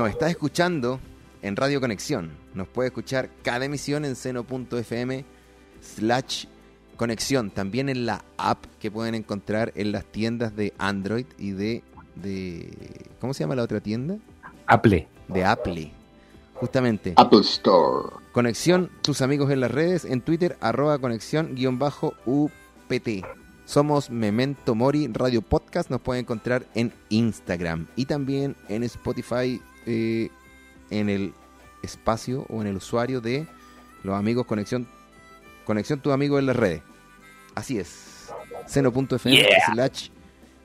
Nos está escuchando en Radio Conexión. Nos puede escuchar cada emisión en seno.fm slash conexión. También en la app que pueden encontrar en las tiendas de Android y de, de... ¿Cómo se llama la otra tienda? Apple. De Apple. Justamente. Apple Store. Conexión, tus amigos en las redes, en Twitter, arroba conexión guion bajo UPT. Somos Memento Mori Radio Podcast, nos pueden encontrar en Instagram y también en Spotify, eh, en el espacio o en el usuario de los amigos Conexión, Conexión tus amigos en las redes. Así es. Seno.fm Yeah. slash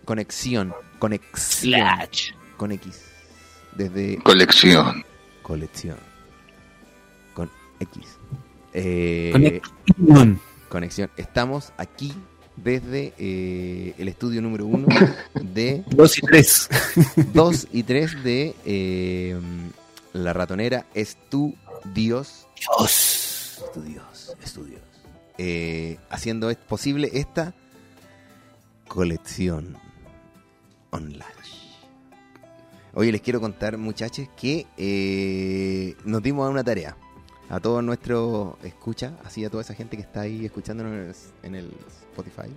conexión. Conexión. Con X. Desde Colección. colección. Con X. Eh, Conexión. conexión. Estamos aquí desde eh, el estudio número uno de Dos y tres. 2 y 3 de eh, La Ratonera Estudios. Dios. Estudios. Estudios. Eh, haciendo es posible esta colección online. Oye, les quiero contar, muchachos, que eh, nos dimos a una tarea. A todos nuestros escucha, así a toda esa gente que está ahí escuchándonos en el, en el Spotify.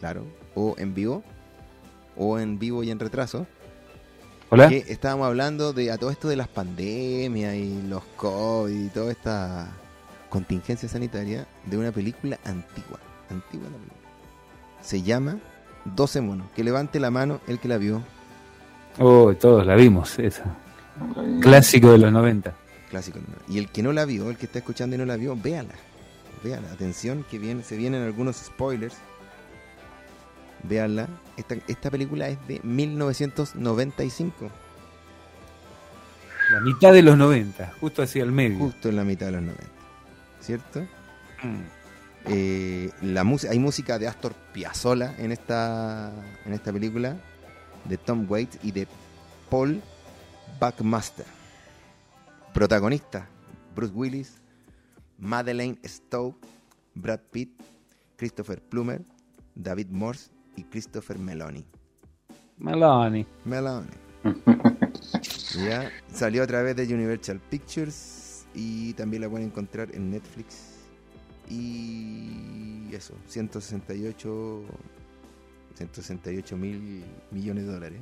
Claro. O en vivo. O en vivo y en retraso. Hola. Que estábamos hablando de a todo esto de las pandemias y los COVID y toda esta contingencia sanitaria de una película antigua. Antigua la película. Se llama 12 monos. Que levante la mano el que la vio. Oh, todos la vimos, esa. Clásico de los 90. Clásico. Y el que no la vio, el que está escuchando y no la vio, véala. Véala. Atención, que viene, se vienen algunos spoilers. Véanla. Esta, esta película es de 1995. La mitad de los 90, justo hacia el medio. Justo en la mitad de los 90. ¿Cierto? Mm. Eh, la música hay música de Astor Piazzolla en esta en esta película de Tom Waits y de Paul Buckmaster protagonista Bruce Willis Madeleine Stowe Brad Pitt Christopher Plummer David Morse y Christopher Meloni. Maloney. Meloni. Ya salió a través de Universal Pictures y también la pueden encontrar en Netflix. Y eso 168 168 mil millones de dólares.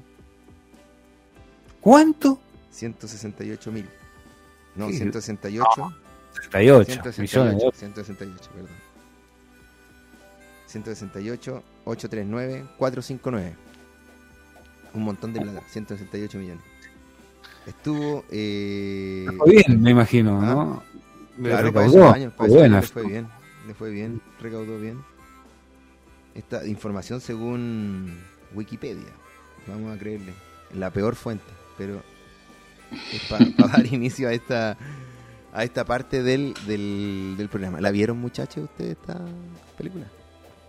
¿Cuánto? 168 mil no Sí. 168 68 millones. 168 168 perdón 168 839 459 un montón de plata 168 millones estuvo eh, fue bien, me imagino, Ah, ¿no? Claro, recaudó. para años buena. le fue bien, le fue bien, recaudó bien. Esta información según Wikipedia, vamos a creerle, la peor fuente, pero para dar inicio a esta a esta parte del, del, del programa. ¿La vieron muchachos ustedes esta película?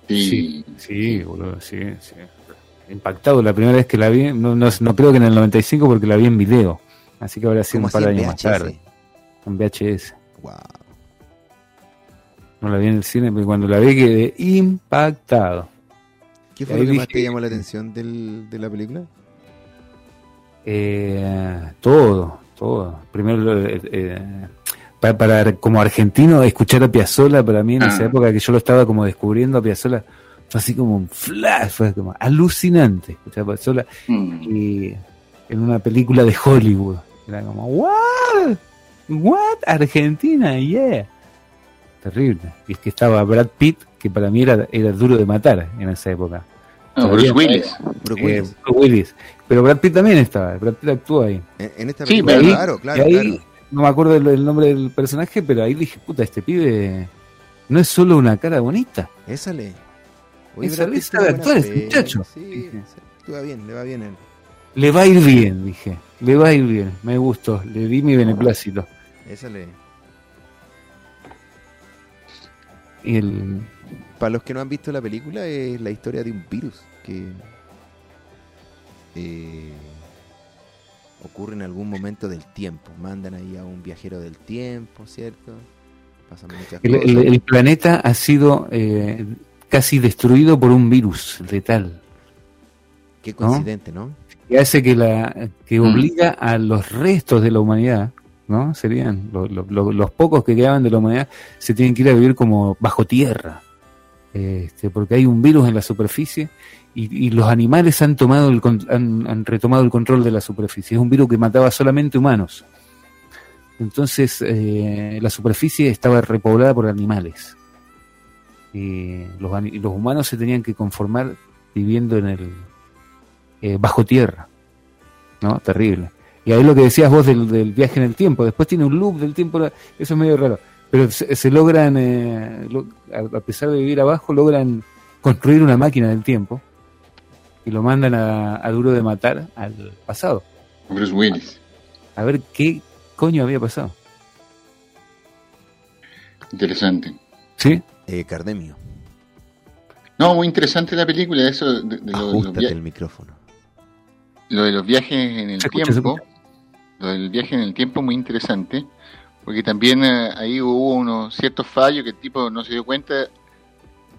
Sí, sí, boludo, sí, sí. Impactado la primera vez que la vi, no, no, no creo que en el 95 porque la vi en video, así que habrá sido ¿Cómo un par de años más tarde, en VHS. Wow. No la vi en el cine, pero cuando la vi quedé impactado. ¿Qué fue lo que más te llamó la atención del, de la película? Eh, todo, todo. Primero, lo- eh, eh, pa- para, como argentino, escuchar a Piazzolla para mí en Ah. esa época que yo lo estaba como descubriendo a Piazzolla, fue así como un flash, fue como alucinante escuchar a Piazzolla Mm. y en una película de Hollywood. Era como, ¿what? ¿What? Argentina, yeah. Terrible. Y es que estaba Brad Pitt, que para mí era, era duro de matar en esa época. No, Bruce Willis. Bruce Eh, Willis. Bruce Willis. Pero Brad Pitt también estaba, Brad Pitt actuó ahí. En, en esta Sí, película, pero ahí- claro, claro, ahí, claro. no me acuerdo el, el nombre del personaje, pero ahí dije, puta, este pibe no es solo una cara bonita. Esa le. Esa- de buena actuar, fe. muchacho. Sí, sí, actúa bien, le va bien a él. Le va a ir bien, dije. Le va a ir bien. Me gustó. Le di mi beneplácito. Esa le. El, Para los que no han visto la película, es la historia de un virus que eh, ocurre en algún momento del tiempo. Mandan ahí a un viajero del tiempo, ¿cierto? Pasan muchas el, cosas. el- el planeta ha sido eh, casi destruido por un virus letal. Qué coincidente, ¿no? que hace que la que Mm. obliga a los restos de la humanidad, ¿no? Serían lo- lo- lo- los pocos que quedaban de la humanidad se tienen que ir a vivir como bajo tierra, este, porque hay un virus en la superficie y, los animales han tomado el han, han retomado el control de la superficie. Es un virus que mataba solamente humanos. Entonces eh, la superficie estaba repoblada por animales. Y los, ani- los humanos se tenían que conformar viviendo en el eh, bajo tierra. ¿No? Terrible. Y ahí lo que decías vos del viaje en el tiempo. Después tiene un loop del tiempo. Eso es medio raro. Pero se, se logran, eh, lo- a, a pesar de vivir abajo, logran construir una máquina del tiempo y lo mandan a, a duro de matar al pasado. Bruce Willis. A ver qué coño había pasado. Interesante. ¿Sí? Eh, Cardemio, No, muy interesante la película, eso de, de lo, de los ajustate via- el micrófono. lo de los viajes en el tiempo. Lo del viaje en el tiempo muy interesante, porque también eh, ahí hubo unos ciertos fallos que el tipo no se dio cuenta,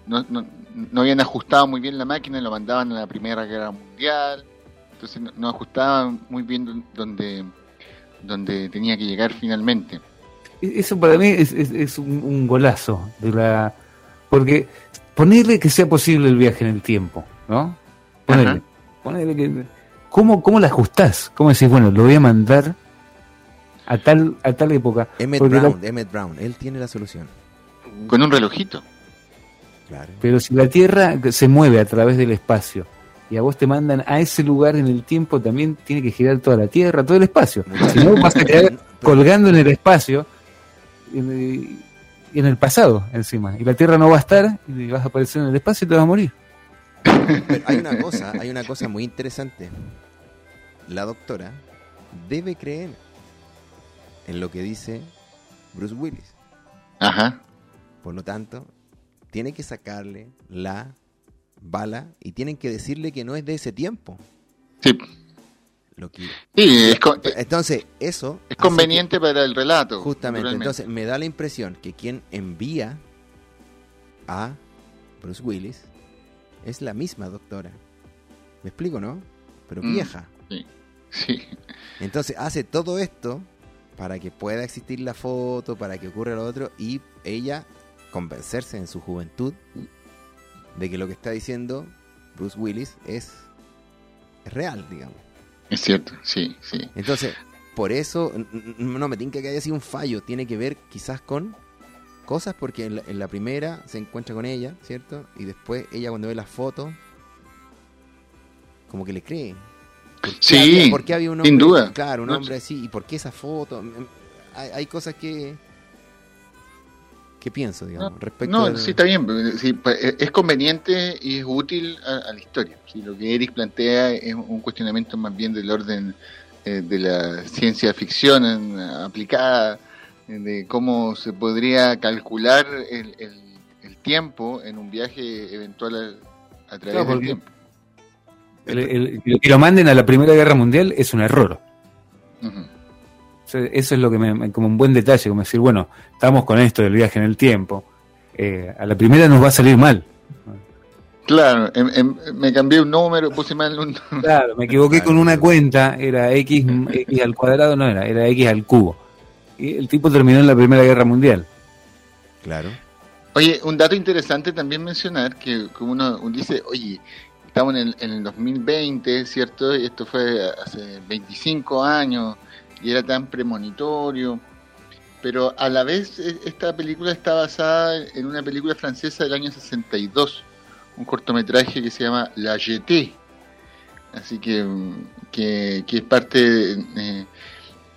no, no, no habían ajustado muy bien la máquina, lo mandaban a la Primera Guerra Mundial, entonces no, no ajustaban muy bien don- donde, donde tenía que llegar finalmente. E- Eso para mí es, es- es un, un golazo de la porque ponerle que sea posible el viaje en el tiempo, ¿no? Ponerle, ponerle que ¿cómo, cómo la ajustás? ¿Cómo decís, bueno, lo voy a mandar a tal a tal época? Emmett la- Brown, Emmett Brown, él tiene la solución. Con un relojito. Claro. Pero si la Tierra se mueve a través del espacio y a vos te mandan a ese lugar en el tiempo, también tiene que girar toda la Tierra, todo el espacio. Si no, vas a quedar colgando en el espacio, en, en el pasado encima. Y la Tierra no va a estar, y vas a aparecer en el espacio y te vas a morir. Pero hay una cosa, hay una cosa muy interesante. La doctora debe creer en lo que dice Bruce Willis. Ajá. Por lo tanto, tiene que sacarle la bala y tienen que decirle que no es de ese tiempo. Sí, Lo que, sí es, co- entonces, eso es conveniente para el relato. justamente, entonces me da la impresión que quien envía a Bruce Willis es la misma doctora. ¿Me explico, no? Pero Mm. vieja. Sí. Entonces hace todo esto para que pueda existir la foto, para que ocurra lo otro y ella convencerse en su juventud de que lo que está diciendo Bruce Willis es, real, digamos. Es cierto, sí, sí. Entonces, por eso no me tinca que haya sido un fallo, tiene que ver quizás con cosas porque en la, en la primera se encuentra con ella, ¿cierto? Y después ella cuando ve las fotos como que le cree. ¿Por qué Sí, había- por qué había un hombre, sin duda. Claro, un No, hombre así. ¿Y por qué esa foto? Mm, Hay, hay cosas que... que pienso, digamos, respecto No, al- sí, está bien. sí, pa- es conveniente y es útil a, a la historia. Sí, lo que Eric plantea es un cuestionamiento más bien del orden eh, de la ciencia ficción en- aplicada, eh, de cómo se podría calcular el, el- el tiempo en un viaje eventual a, a través Claro, del tiempo. El, el- que lo manden a la Primera Guerra Mundial es un error. O sea, eso es lo que me, como un buen detalle, como decir, bueno, estamos con esto del viaje en el tiempo. eh, a la primera nos va a salir mal. Claro, em- em- me cambié un número, puse mal un Claro, me equivoqué con una cuenta, era X, X al cuadrado, no era, era X al cubo. Y el tipo terminó en la Primera Guerra Mundial. Claro. Oye, un dato interesante también mencionar que como uno, uno dice, oye, estamos en el, en el 2020, ¿cierto? Y esto fue hace 25 años y era tan premonitorio. Pero a la vez e- esta película está basada en una película francesa del año 62, un cortometraje que se llama La Jetée. Así que, mm, que, que es parte, eh,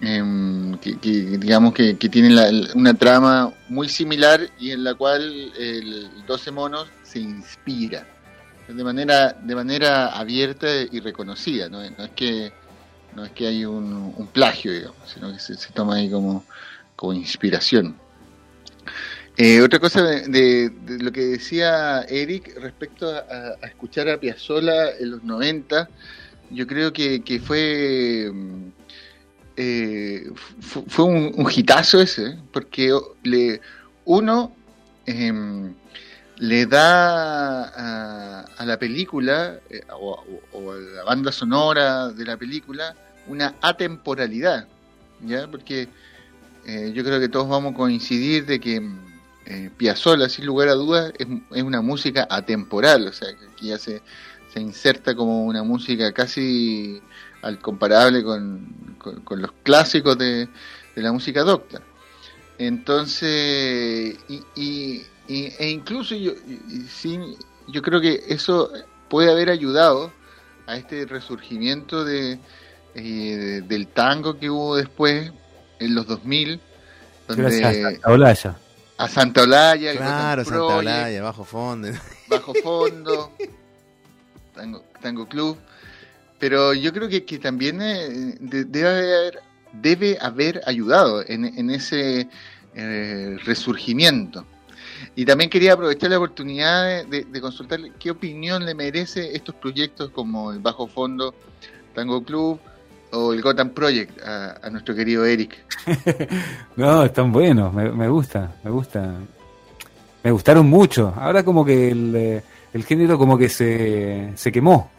em, que, digamos que, tiene una trama muy similar y en la cual el 12 monos se inspira de manera de manera abierta y reconocida no, es que no es que hay un, un plagio digamos sino que se, toma ahí como como inspiración. Eh, otra cosa de, lo que decía Eric respecto a, escuchar a Piazzolla en los 90 yo creo que, que fue mm, eh, fu- fue un, un hitazo ese, porque le, uno em, le da a, a la película eh, o, a la banda sonora de la película una atemporalidad, ¿ya? Porque eh, yo creo que todos vamos a coincidir de que eh, Piazzolla, sin lugar a dudas, es, una música atemporal, o sea, que ya se, se inserta como una música casi al comparable con, con- los clásicos de, de la música docta. Entonces, y- y- e incluso yo, y- y sí, yo creo que eso puede haber ayudado a este resurgimiento de, eh, del tango que hubo después, en los 2000, Gracias a donde Santa Olaya. a Santa Olaya, el Claro, Santa Project, Olaya, bajo fondo. Bajo Fondo, Tango, Tango Club. Pero yo creo que, que también eh, de- debe, haber, debe haber ayudado en, en ese eh, resurgimiento. Y también quería aprovechar la oportunidad de, de- de consultarle qué opinión le merece estos proyectos como el Bajo Fondo, Tango Club o el Gotham Project a, a nuestro querido Eric. No, están buenos, me, me gusta, me gusta. Me gustaron mucho. Ahora como que el, eh, el género como que se, se quemó.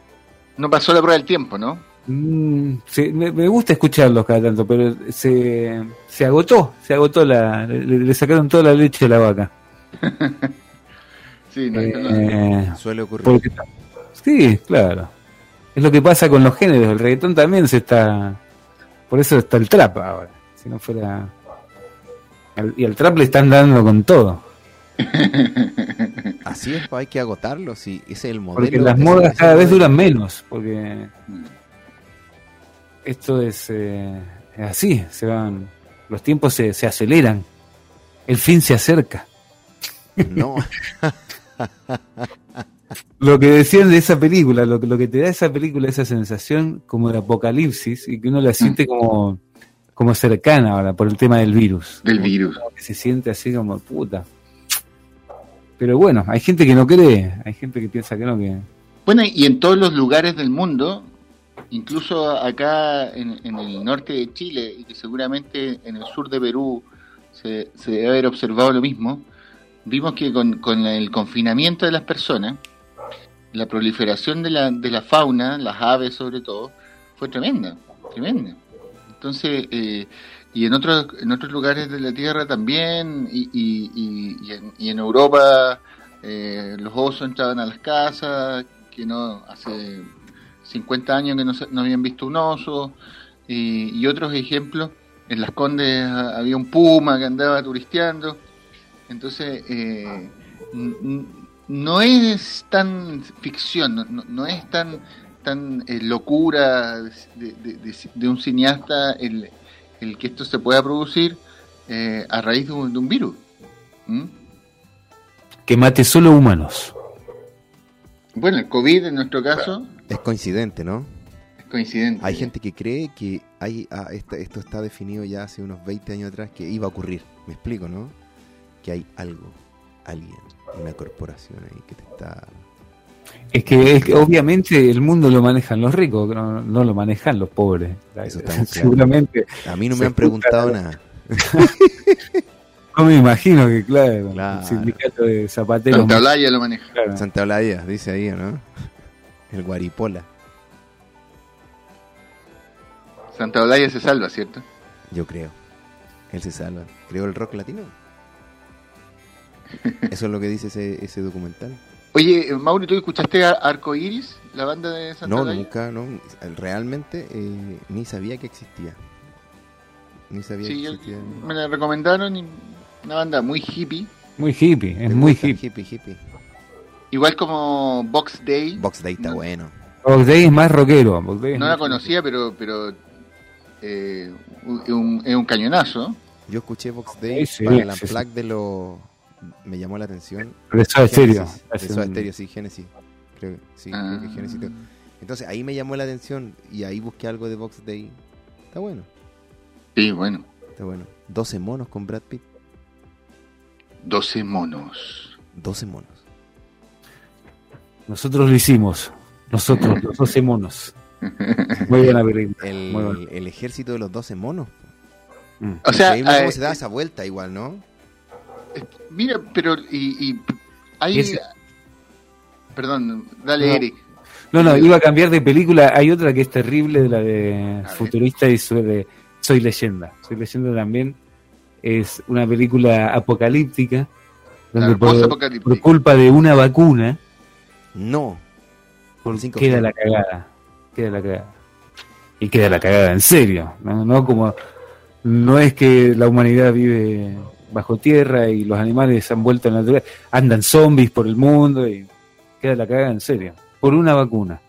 No pasó la prueba del tiempo, ¿no? Mm, se- me, me gusta escucharlos cada tanto, pero se, se agotó, se agotó la, le, le sacaron toda la leche a la vaca. Sí, no, no- Eh, Suele ocurrir. porque- sí, claro. Es lo que pasa con los géneros. El reggaetón también se está. Por eso está el trap ahora. Si no fuera. al- Y al trap le están dando con todo. Así es, hay que agotarlo. Sí, ese es el modelo. Porque las modas cada vez duran menos. Porque esto es, eh, es así. Se van. Los tiempos se, se aceleran. El fin se acerca. No, Lo que decían de esa película, lo, que- lo que te da esa película, esa sensación como de apocalipsis y que uno la siente como, como cercana ahora por el tema del virus. del virus. Como que se siente así como puta. Pero bueno, hay gente que no cree, hay gente que piensa que no, que... Bueno, y en todos los lugares del mundo, incluso acá en, en el norte de Chile, y que seguramente en el sur de Perú se, se debe haber observado lo mismo, vimos que con, el confinamiento de las personas, la proliferación de la, de la fauna, las aves sobre todo, fue tremenda, tremenda. Entonces, eh, y en otros, en otros lugares de la Tierra también, y, y, y- y en, Europa eh, los osos entraban a las casas, que no hace 50 años que no, no habían visto un oso, y, otros ejemplos, en Las Condes había un puma que andaba turisteando, entonces eh, no es tan ficción, no, no- no es tan tan eh, locura de, de- de- de un cineasta el, el que esto se pueda producir eh, a raíz de un, de un virus. ¿Mm? que mate solo humanos. Bueno, el COVID en nuestro caso es coincidente, ¿no? es coincidente. Hay gente que cree que hay, ah, esta- esto está definido ya hace unos 20 años atrás que iba a ocurrir. Me explico, ¿no? Que hay algo, alguien, una corporación ahí que te está... Es que, es que obviamente el mundo lo manejan los ricos, no, no lo manejan los pobres. Eso está. Seguramente, A mí no me han preguntado nada. no me imagino que, claro, Claro. el sindicato de zapateros. Santa Olaya lo maneja. claro. Santa Olaya, dice ahí, ¿no? El Guaripola. Santa Olaya se salva, ¿cierto? Yo creo. Él se salva. Creo el rock latino. Eso es lo que dice ese, ese documental. Oye, eh, Mauri, ¿tú escuchaste a Arco Iris, la banda de Santa No, nunca, no. Realmente eh, ni sabía que existía. Ni sabía Sí, que existía. me la recomendaron y una banda muy hippie, Muy hippie, es muy hippie. hippie, hippie. igual como Box Day. Box Day está No. bueno. Box Day es más rockero. Box Day es No la conocía, pero pero eh, es un, es un cañonazo. Yo escuché Box Day Sí, sí, para el sí, de los... Me llamó la atención. De Soda Stereo. De Soda Stereo, sí, Genesis. Creo, sí, Ah. creo que Genesis. Entonces ahí me llamó la atención y ahí busqué algo de Box Day. Está bueno, Sí, bueno. está bueno. 12 monos con Brad Pitt. 12 monos. 12 monos. Nosotros lo hicimos. Nosotros, los 12 monos. Muy buena película. El, el ejército de los 12 monos. Mm. O sea, cómo eh, se da esa vuelta igual, ¿no? Mira, pero y, y Hay... Perdón, dale, No. Eric. No, no, iba a cambiar de película. Hay otra que es terrible, de la de futurista y su- de Soy leyenda. Soy leyenda también es una película apocalíptica donde Claro, por, por culpa de una vacuna No. Por cinco queda la cagada. Queda la cagada. Y queda la cagada en serio. No, no como no es que la humanidad vive bajo tierra y los animales se han vuelto a la naturaleza. Andan zombies por el mundo y queda la cagada en serio. Por una vacuna.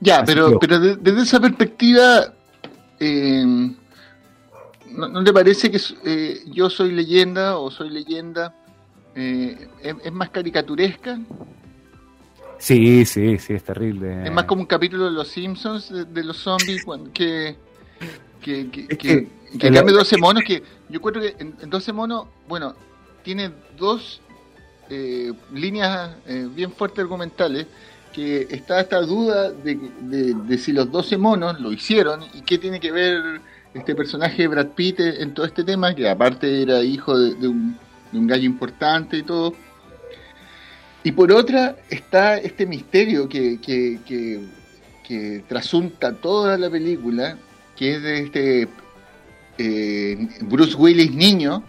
Ya, Así pero, que- pero de- desde esa perspectiva, eh, ¿no, no te parece que eh, yo soy leyenda o soy leyenda eh, es, es más caricaturesca? Sí, sí, sí, es terrible. Es más como un capítulo de Los Simpsons de, de los zombies que que, que, Es que, que- que el- cambie 12 monos que yo creo que en, en 12 monos, bueno, tiene dos eh, líneas eh, bien fuertes argumentales que está esta duda de, de- de si los 12 monos lo hicieron y qué tiene que ver este personaje de Brad Pitt en todo este tema, que aparte era hijo de, de un, de un gallo importante y todo. Y por otra está este misterio que, que, que, que trasunta toda la película, que es de este eh, Bruce Willis niño,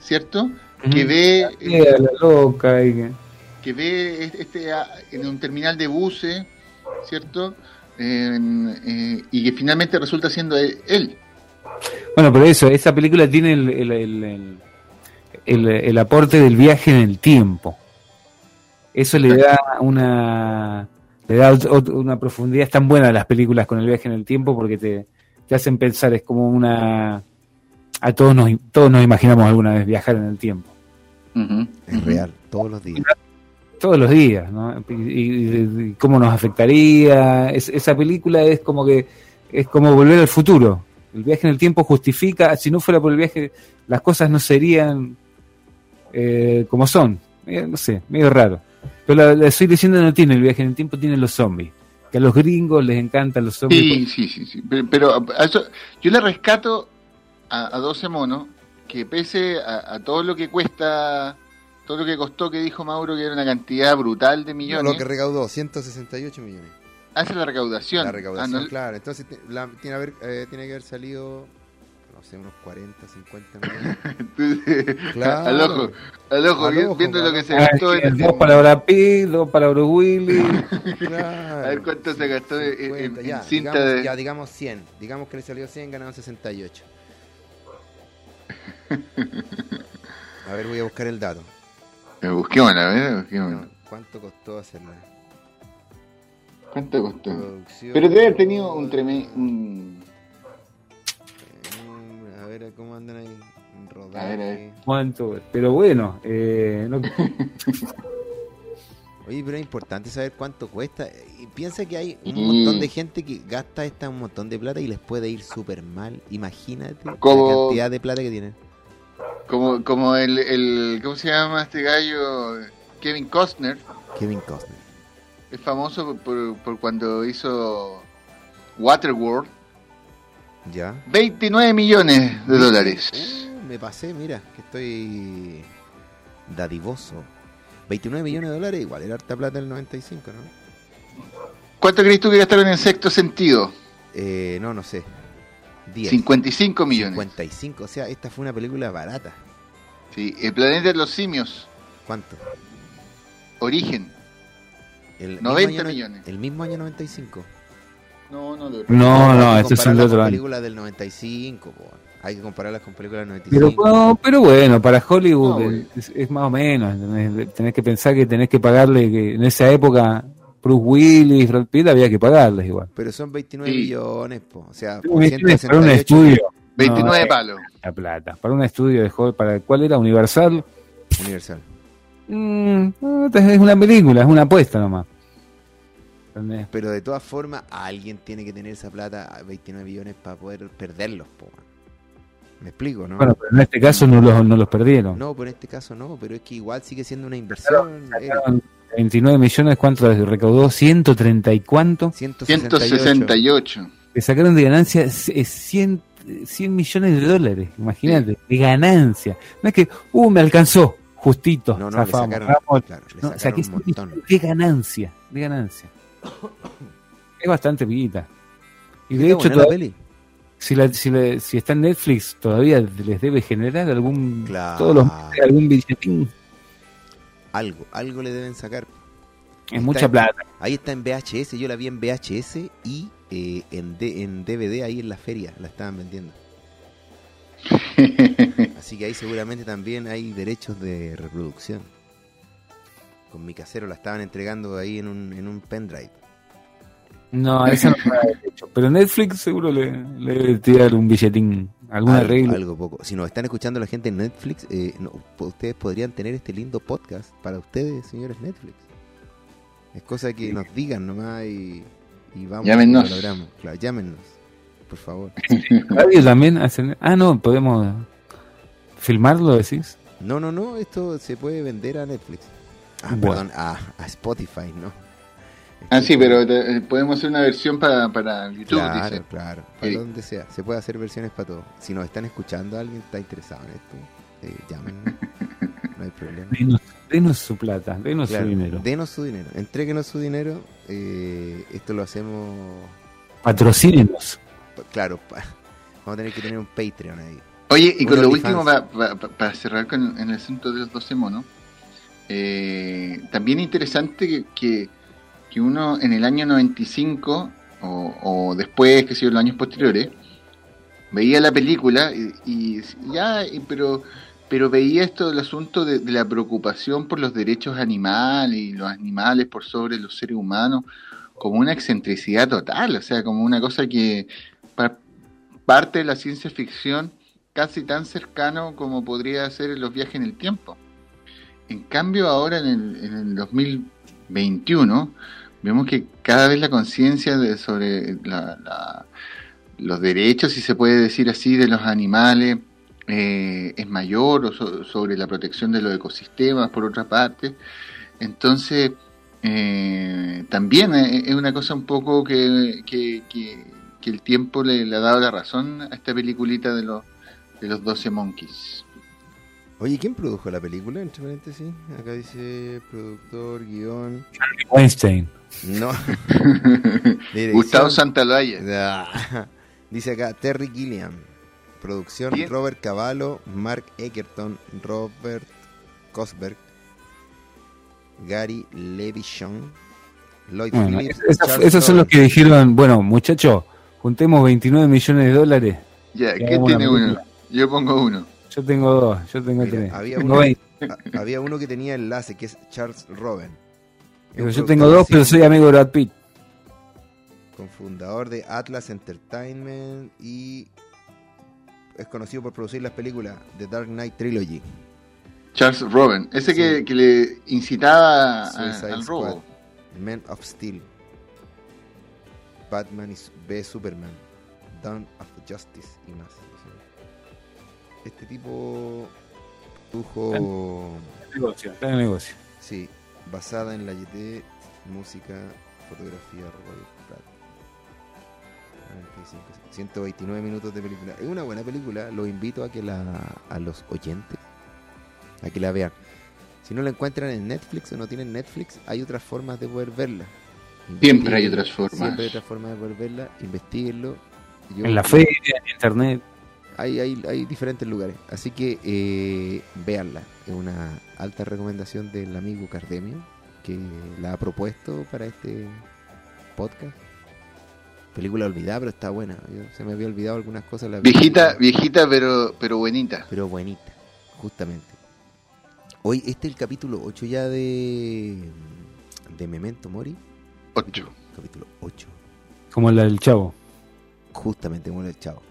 ¿cierto? Que ve, la loca que- ve este en un terminal de buses, ¿cierto? Eh, y que finalmente resulta siendo él. él. Bueno, pero eso, esa película tiene el, el, el- el- el- el aporte del viaje en el tiempo. Eso le da una le da una profundidad. Es tan buena las películas con el viaje en el tiempo porque te, te hacen pensar, es como una... A todos nos, todos nos imaginamos alguna vez viajar en el tiempo. Es real, todos los días. todos los días, ¿no? Y, y- y cómo nos afectaría. Es- esa película es como que es como volver al futuro. El viaje en el tiempo justifica, si no fuera por el viaje, las cosas no serían eh, como son. Eh, no sé, medio raro. Pero la, la estoy diciendo no tiene el viaje en el tiempo, tiene los zombies. Que a los gringos les encantan los zombies. Sí, sí, sí, sí. Pero, pero a eso, yo le rescato a, a 12 monos que pese a, a todo lo que cuesta, todo lo que costó, que dijo Mauro, que era una cantidad brutal de No, millones, lo que recaudó, 168 millones. hace la recaudación. La recaudación, Ah, no- claro. Entonces la- tiene, haber, eh, tiene que haber salido, no sé, unos 40, 50 millones. Claro. al ojo, al ojo, Al ojo, viendo lo al que se gastó sí, en, dos para Brad Pitt, dos para Bruce Willis. Claro. A ver cuánto se gastó en- en- 50, en ya, cinta digamos, de- ya, digamos 100. Digamos que le salió 100, ganaron 68. A ver, voy a buscar el dato. Eh, Busquémosla, a ver, busquémosla. No, ¿Cuánto costó hacerla? ¿Cuánto costó? Producción. Pero debe haber tenido un tremendo... Un... Cómo andan ahí. en Rodaje. ¿Cuánto? Pero bueno, eh, no- Oye, pero es importante saber cuánto cuesta. Y piensa que hay un Sí. montón de gente que gasta esta un montón de plata y les puede ir súper mal. Imagínate Como- la cantidad de plata que tienen. Como, como el, el... ¿Cómo se llama este gallo? Kevin Costner. Kevin Costner. Es famoso por, por, por cuando hizo Waterworld. ¿Ya? 29 millones de dólares. Uh, me pasé, mira, que estoy dadivoso. 29 millones de dólares, igual era harta plata en el 95, ¿no? ¿Cuánto crees tú que gastaron en sexto sentido? Eh, no, no sé. 10. 55 millones. 55, o sea, esta fue una película barata. Sí, El planeta de los simios. ¿Cuánto? Origen. El mismo 90 año millones. El mismo año 95. No, no, no, no, estos son compararlas de otro películas del 95, po. Hay que compararlas con películas del Pero, 95. no, pero bueno, para Hollywood No, es, es más o menos. Tenés que pensar que tenés que pagarle, que en esa época Bruce Willis, Brad Pitt, había que pagarles igual. Pero son 29 Sí. millones, po. O sea, por Para un 168. estudio. 29 no, eh, palos. La plata. Para un estudio de Hollywood, para ¿cuál era? Universal. Universal. Mm, es una película, es una apuesta nomás. ¿Entendés? Pero de todas formas, alguien tiene que tener esa plata, 29 millones, para poder perderlos, po. ¿Me explico, no? Bueno, pero en este caso no los, no los perdieron. No, pero en este caso no, pero es que igual sigue siendo una inversión. eh, Sacaron 29 millones, ¿cuánto recaudó? 130 y cuánto. 168. 168. Le sacaron de ganancia c- 100, 100 millones de dólares, imagínate, de ganancia. No es que, uh, me alcanzó. Justito, No, no, le zafamos. sacaron, Vamos, claro, le no, sacaron saqué un montón. de ganancia, de ganancia. Es bastante piguita. Y de hecho, la toda- peli. si, la- si, la- si está en Netflix, todavía les debe generar algún. Claro. Todos los algún billetín. Algo, algo le deben sacar. Es Está mucha en- plata. Ahí está en VHS, yo la vi en VHS y eh, en, D- en DVD ahí en la feria la estaban vendiendo. Así que ahí seguramente también hay derechos de reproducción. Con mi casero la estaban entregando ahí en un, en un pendrive. No, eso no hecho. Pero Netflix seguro le, le debe tirar un billetín, algún algo, arreglo. algo poco. Si nos están escuchando la gente en Netflix, eh, no, ustedes podrían tener este lindo podcast para ustedes, señores Netflix. Es cosa que nos digan nomás y, y vamos Llámennos. lo logramos. Claro, llámenos, por favor. Radio también hacen. Ah, no, podemos filmarlo, decís. No, no, no, esto se puede vender a Netflix. Ah, Bueno. perdón, a, a Spotify, ¿no? ah, sí, pero te- podemos hacer una versión para, para YouTube, Claro, dice. claro, para Sí. donde sea. Se puede hacer versiones para todo. Si nos están escuchando, alguien está interesado en esto, eh, llámenos. No hay problema. Denos, denos su plata, denos Claro, su dinero. Denos su dinero, entréguenos su dinero. eh, esto lo hacemos, Patrocínenos. pa- claro, pa- vamos a tener que tener un Patreon ahí. Oye, y con lo último, pa- pa- pa- para cerrar con en el asunto de los 12 monos, eh, también interesante que, que, uno en el año 95 o, o después, que sé yo, los años posteriores, veía la película y, ya, y- pero pero veía esto del asunto de, la preocupación por los derechos animales y los animales por sobre los seres humanos como una excentricidad total, o sea, como una cosa que pa- parte de la ciencia ficción casi tan cercano como podría ser los viajes en el tiempo. En cambio, ahora en el, en el 2021, vemos que cada vez la conciencia sobre la- la- los derechos, si se puede decir así, de los animales eh, es mayor, o so- sobre la protección de los ecosistemas, por otra parte. Entonces, eh, también es una cosa un poco que, que, que- que el tiempo le, le ha dado la razón a esta peliculita de los, de los 12 monkeys. Oye, ¿quién produjo la película? Entre paréntesis, acá dice productor, guion. Weinstein. No. Gustavo Santaolalla. Ah, Dice acá Terry Gilliam. Producción Bien. Robert Cavallo, Mark Egerton, Robert Cosberg, Gary Levishon, Lloyd Bueno, Phillips. esos son los que dijeron, bueno, muchachos, juntemos 29 millones de dólares. Ya, ¿qué tiene uno? Yo pongo uno. Yo tengo dos, yo tengo Mira, tres. había Tengo uno- 20. Había uno que tenía enlace, que es Charles Robin. Pero yo tengo dos, pero soy amigo de Brad Pitt. Cofundador de Atlas Entertainment y es conocido por producir las películas The Dark Knight Trilogy. Charles Robin, ese Sí. que, que le incitaba a- Suicide al Squad, robo. Man of Steel, Batman y Su- v Superman, Dawn of Justice y más. Este tipo produjo, Negocio, está en el negocio. sí, basada en la YT, música, fotografía, Pratt. 45, 129 minutos de película. Es una buena película, los invito a que la a los oyentes a que la vean. Si no la encuentran en Netflix o no tienen Netflix, hay otras formas de poder verla. Siempre hay otras formas. Siempre hay otras formas de poder verla, investiguenlo. Yo- En la feria, en internet. Hay, hay, hay diferentes lugares. Así que eh, véanla. Es una alta recomendación del amigo Cardemio que la ha propuesto para este podcast. Película olvidada, pero está buena. Yo- se me había olvidado algunas cosas. la. Viejita, viejita, pero, pero buenita. Pero buenita, justamente. Hoy, este es el capítulo 8 ya de, de Memento Mori. Ocho. Capítulo 8. Como la del chavo. Justamente como el chavo.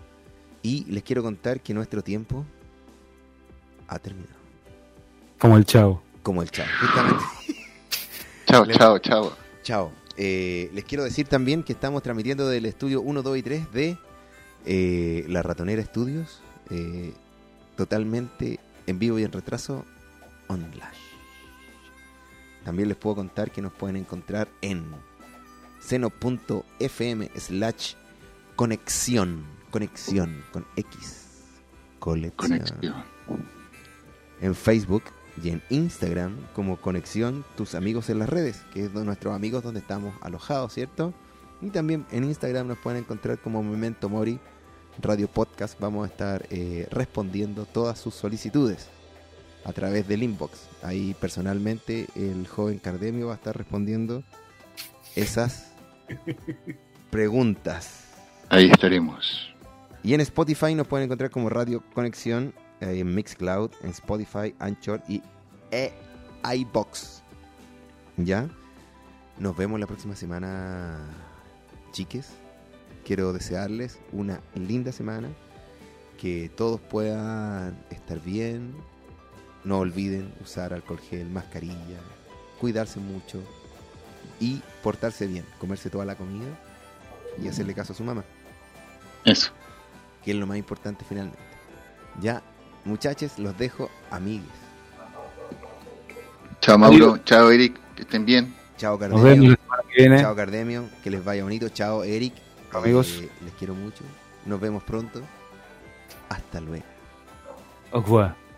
Y les quiero contar que nuestro tiempo ha terminado. Como el chavo. Como el chavo, justamente. Chao, chao, chao. Chao. Eh, les quiero decir también que estamos transmitiendo del estudio 1, 2 y 3 de eh, La Ratonera Studios. eh, totalmente en vivo y en retraso online. También les puedo contar que nos pueden encontrar en seno.fm slash conexión. Conexión con X. Colección. Conexión. En Facebook y en Instagram como Conexión Tus Amigos en las Redes, que es de nuestros amigos donde estamos alojados, ¿cierto? Y también en Instagram nos pueden encontrar como Memento Mori Radio Podcast. Vamos a estar eh, respondiendo todas sus solicitudes a través del inbox. Ahí personalmente el joven Cardemio va a estar respondiendo esas preguntas. Ahí estaremos. Y en Spotify nos pueden encontrar como Radio Conexión, eh, en Mixcloud, en Spotify, Anchor y e iBox. ¿Ya? Nos vemos la próxima semana, chiques. Quiero desearles una linda semana. Que todos puedan estar bien. No olviden usar alcohol gel, mascarilla, cuidarse mucho y portarse bien, comerse toda la comida y hacerle caso a su mamá Eso. que es lo más importante finalmente. Ya, muchachos, los dejo amigues. Chao Mauro, chao Eric, que estén bien. Chao Cardemio, chao Cardemio, que les vaya bonito. Chao Eric, amigos. Eh, les quiero mucho. Nos vemos pronto. Hasta luego. Au revoir.